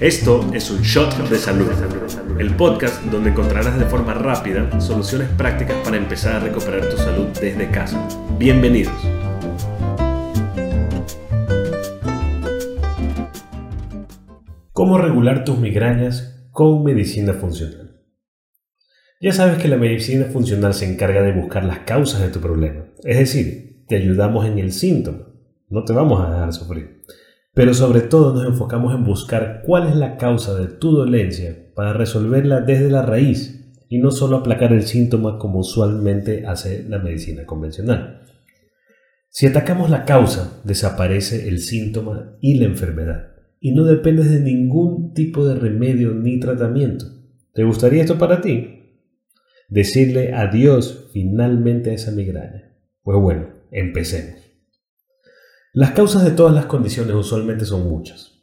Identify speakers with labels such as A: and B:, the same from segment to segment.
A: Esto es un shot de salud, el podcast donde encontrarás de forma rápida soluciones prácticas para empezar a recuperar tu salud desde casa. Bienvenidos. ¿Cómo regular tus migrañas con medicina funcional? Ya sabes que la medicina funcional se encarga de buscar las causas de tu problema, es decir, te ayudamos en el síntoma, no te vamos a dejar sufrir. Pero sobre todo nos enfocamos en buscar cuál es la causa de tu dolencia para resolverla desde la raíz y no solo aplacar el síntoma como usualmente hace la medicina convencional. Si atacamos la causa, desaparece el síntoma y la enfermedad y no dependes de ningún tipo de remedio ni tratamiento. ¿Te gustaría esto para ti? Decirle adiós finalmente a esa migraña. Pues bueno, empecemos. Las causas de todas las condiciones usualmente son muchas,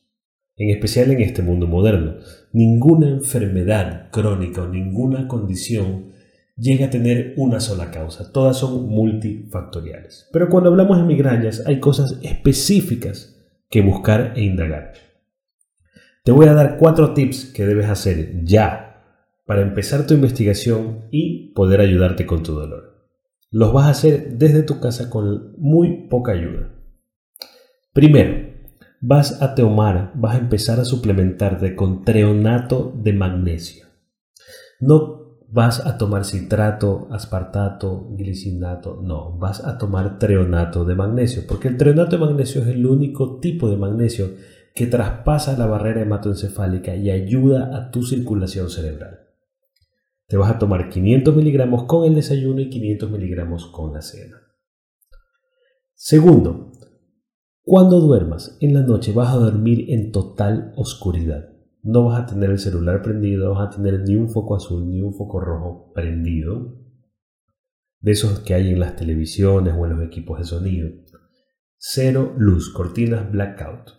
A: en especial en este mundo moderno. Ninguna enfermedad crónica o ninguna condición llega a tener una sola causa, todas son multifactoriales. Pero cuando hablamos de migrañas hay cosas específicas que buscar e indagar. Te voy a dar cuatro tips que debes hacer ya para empezar tu investigación y poder ayudarte con tu dolor. Los vas a hacer desde tu casa con muy poca ayuda. Primero, vas a tomar, vas a empezar a suplementarte con treonato de magnesio. No vas a tomar citrato, aspartato, glicinato, no, vas a tomar treonato de magnesio, porque el treonato de magnesio es el único tipo de magnesio que traspasa la barrera hematoencefálica y ayuda a tu circulación cerebral. Te vas a tomar 500 miligramos con el desayuno y 500 miligramos con la cena. Segundo, cuando duermas en la noche vas a dormir en total oscuridad. No vas a tener el celular prendido, no vas a tener ni un foco azul ni un foco rojo prendido. De esos que hay en las televisiones o en los equipos de sonido. Cero luz, cortinas blackout.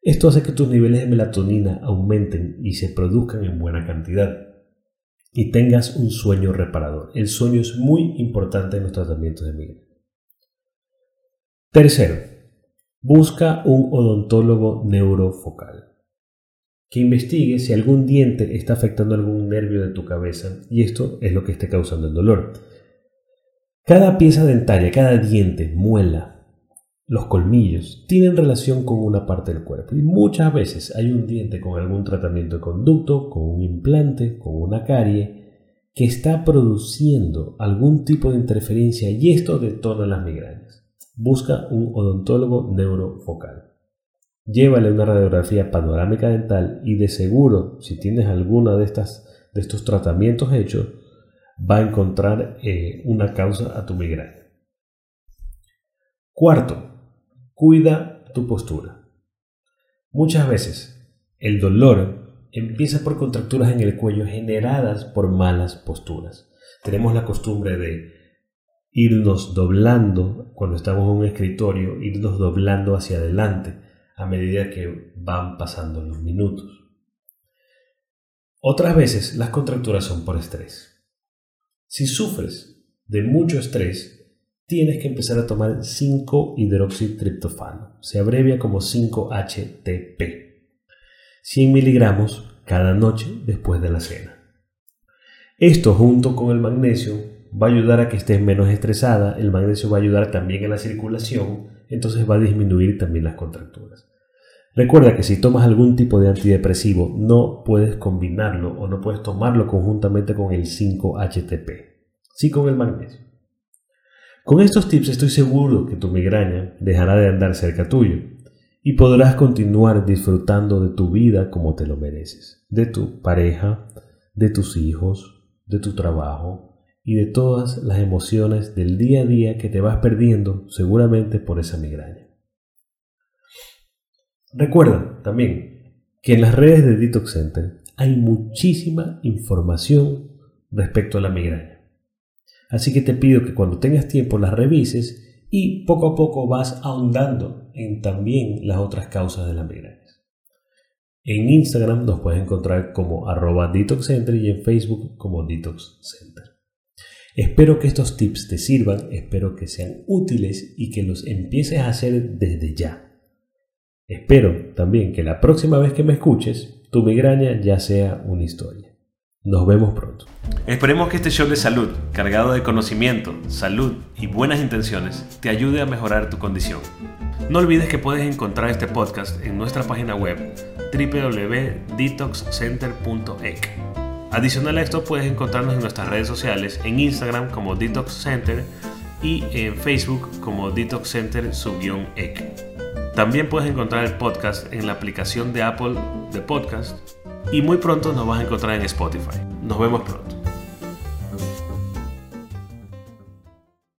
A: Esto hace que tus niveles de melatonina aumenten y se produzcan en buena cantidad y tengas un sueño reparador. El sueño es muy importante en los tratamientos de migraña. Tercero, Busca un odontólogo neurofocal que investigue si algún diente está afectando algún nervio de tu cabeza y esto es lo que esté causando el dolor. Cada pieza dentaria, cada diente, muela, los colmillos, tienen relación con una parte del cuerpo y muchas veces hay un diente con algún tratamiento de conducto, con un implante, con una carie, que está produciendo algún tipo de interferencia y esto detona las migrañas. Busca un odontólogo neurofocal. Llévale una radiografía panorámica dental y de seguro, si tienes alguna de, de estos tratamientos hechos, va a encontrar eh, una causa a tu migraña. Cuarto, cuida tu postura. Muchas veces el dolor empieza por contracturas en el cuello generadas por malas posturas. Tenemos la costumbre de irnos doblando cuando estamos en un escritorio, irnos doblando hacia adelante a medida que van pasando los minutos. Otras veces las contracturas son por estrés. Si sufres de mucho estrés, tienes que empezar a tomar 5-hidroxitriptofano. Se abrevia como 5-HTP. 100 miligramos cada noche después de la cena. Esto junto con el magnesio va a ayudar a que estés menos estresada, el magnesio va a ayudar también a la circulación, entonces va a disminuir también las contracturas. Recuerda que si tomas algún tipo de antidepresivo no puedes combinarlo o no puedes tomarlo conjuntamente con el 5-HTP, sí con el magnesio. Con estos tips estoy seguro que tu migraña dejará de andar cerca tuyo y podrás continuar disfrutando de tu vida como te lo mereces, de tu pareja, de tus hijos, de tu trabajo, y de todas las emociones del día a día que te vas perdiendo seguramente por esa migraña. Recuerda también que en las redes de Detox Center hay muchísima información respecto a la migraña. Así que te pido que cuando tengas tiempo las revises y poco a poco vas ahondando en también las otras causas de la migraña. En Instagram nos puedes encontrar como arroba Detox Center y en Facebook como Detox Center. Espero que estos tips te sirvan, espero que sean útiles y que los empieces a hacer desde ya. Espero también que la próxima vez que me escuches, tu migraña ya sea una historia. Nos vemos pronto. Esperemos que este show de salud, cargado de conocimiento, salud y buenas intenciones, te ayude a mejorar tu condición. No olvides que puedes encontrar este podcast en nuestra página web www.detoxcenter.ec. Adicional a esto, puedes encontrarnos en nuestras redes sociales, en Instagram como Detox Center y en Facebook como Detox Center ec También puedes encontrar el podcast en la aplicación de Apple de Podcast y muy pronto nos vas a encontrar en Spotify. Nos vemos pronto.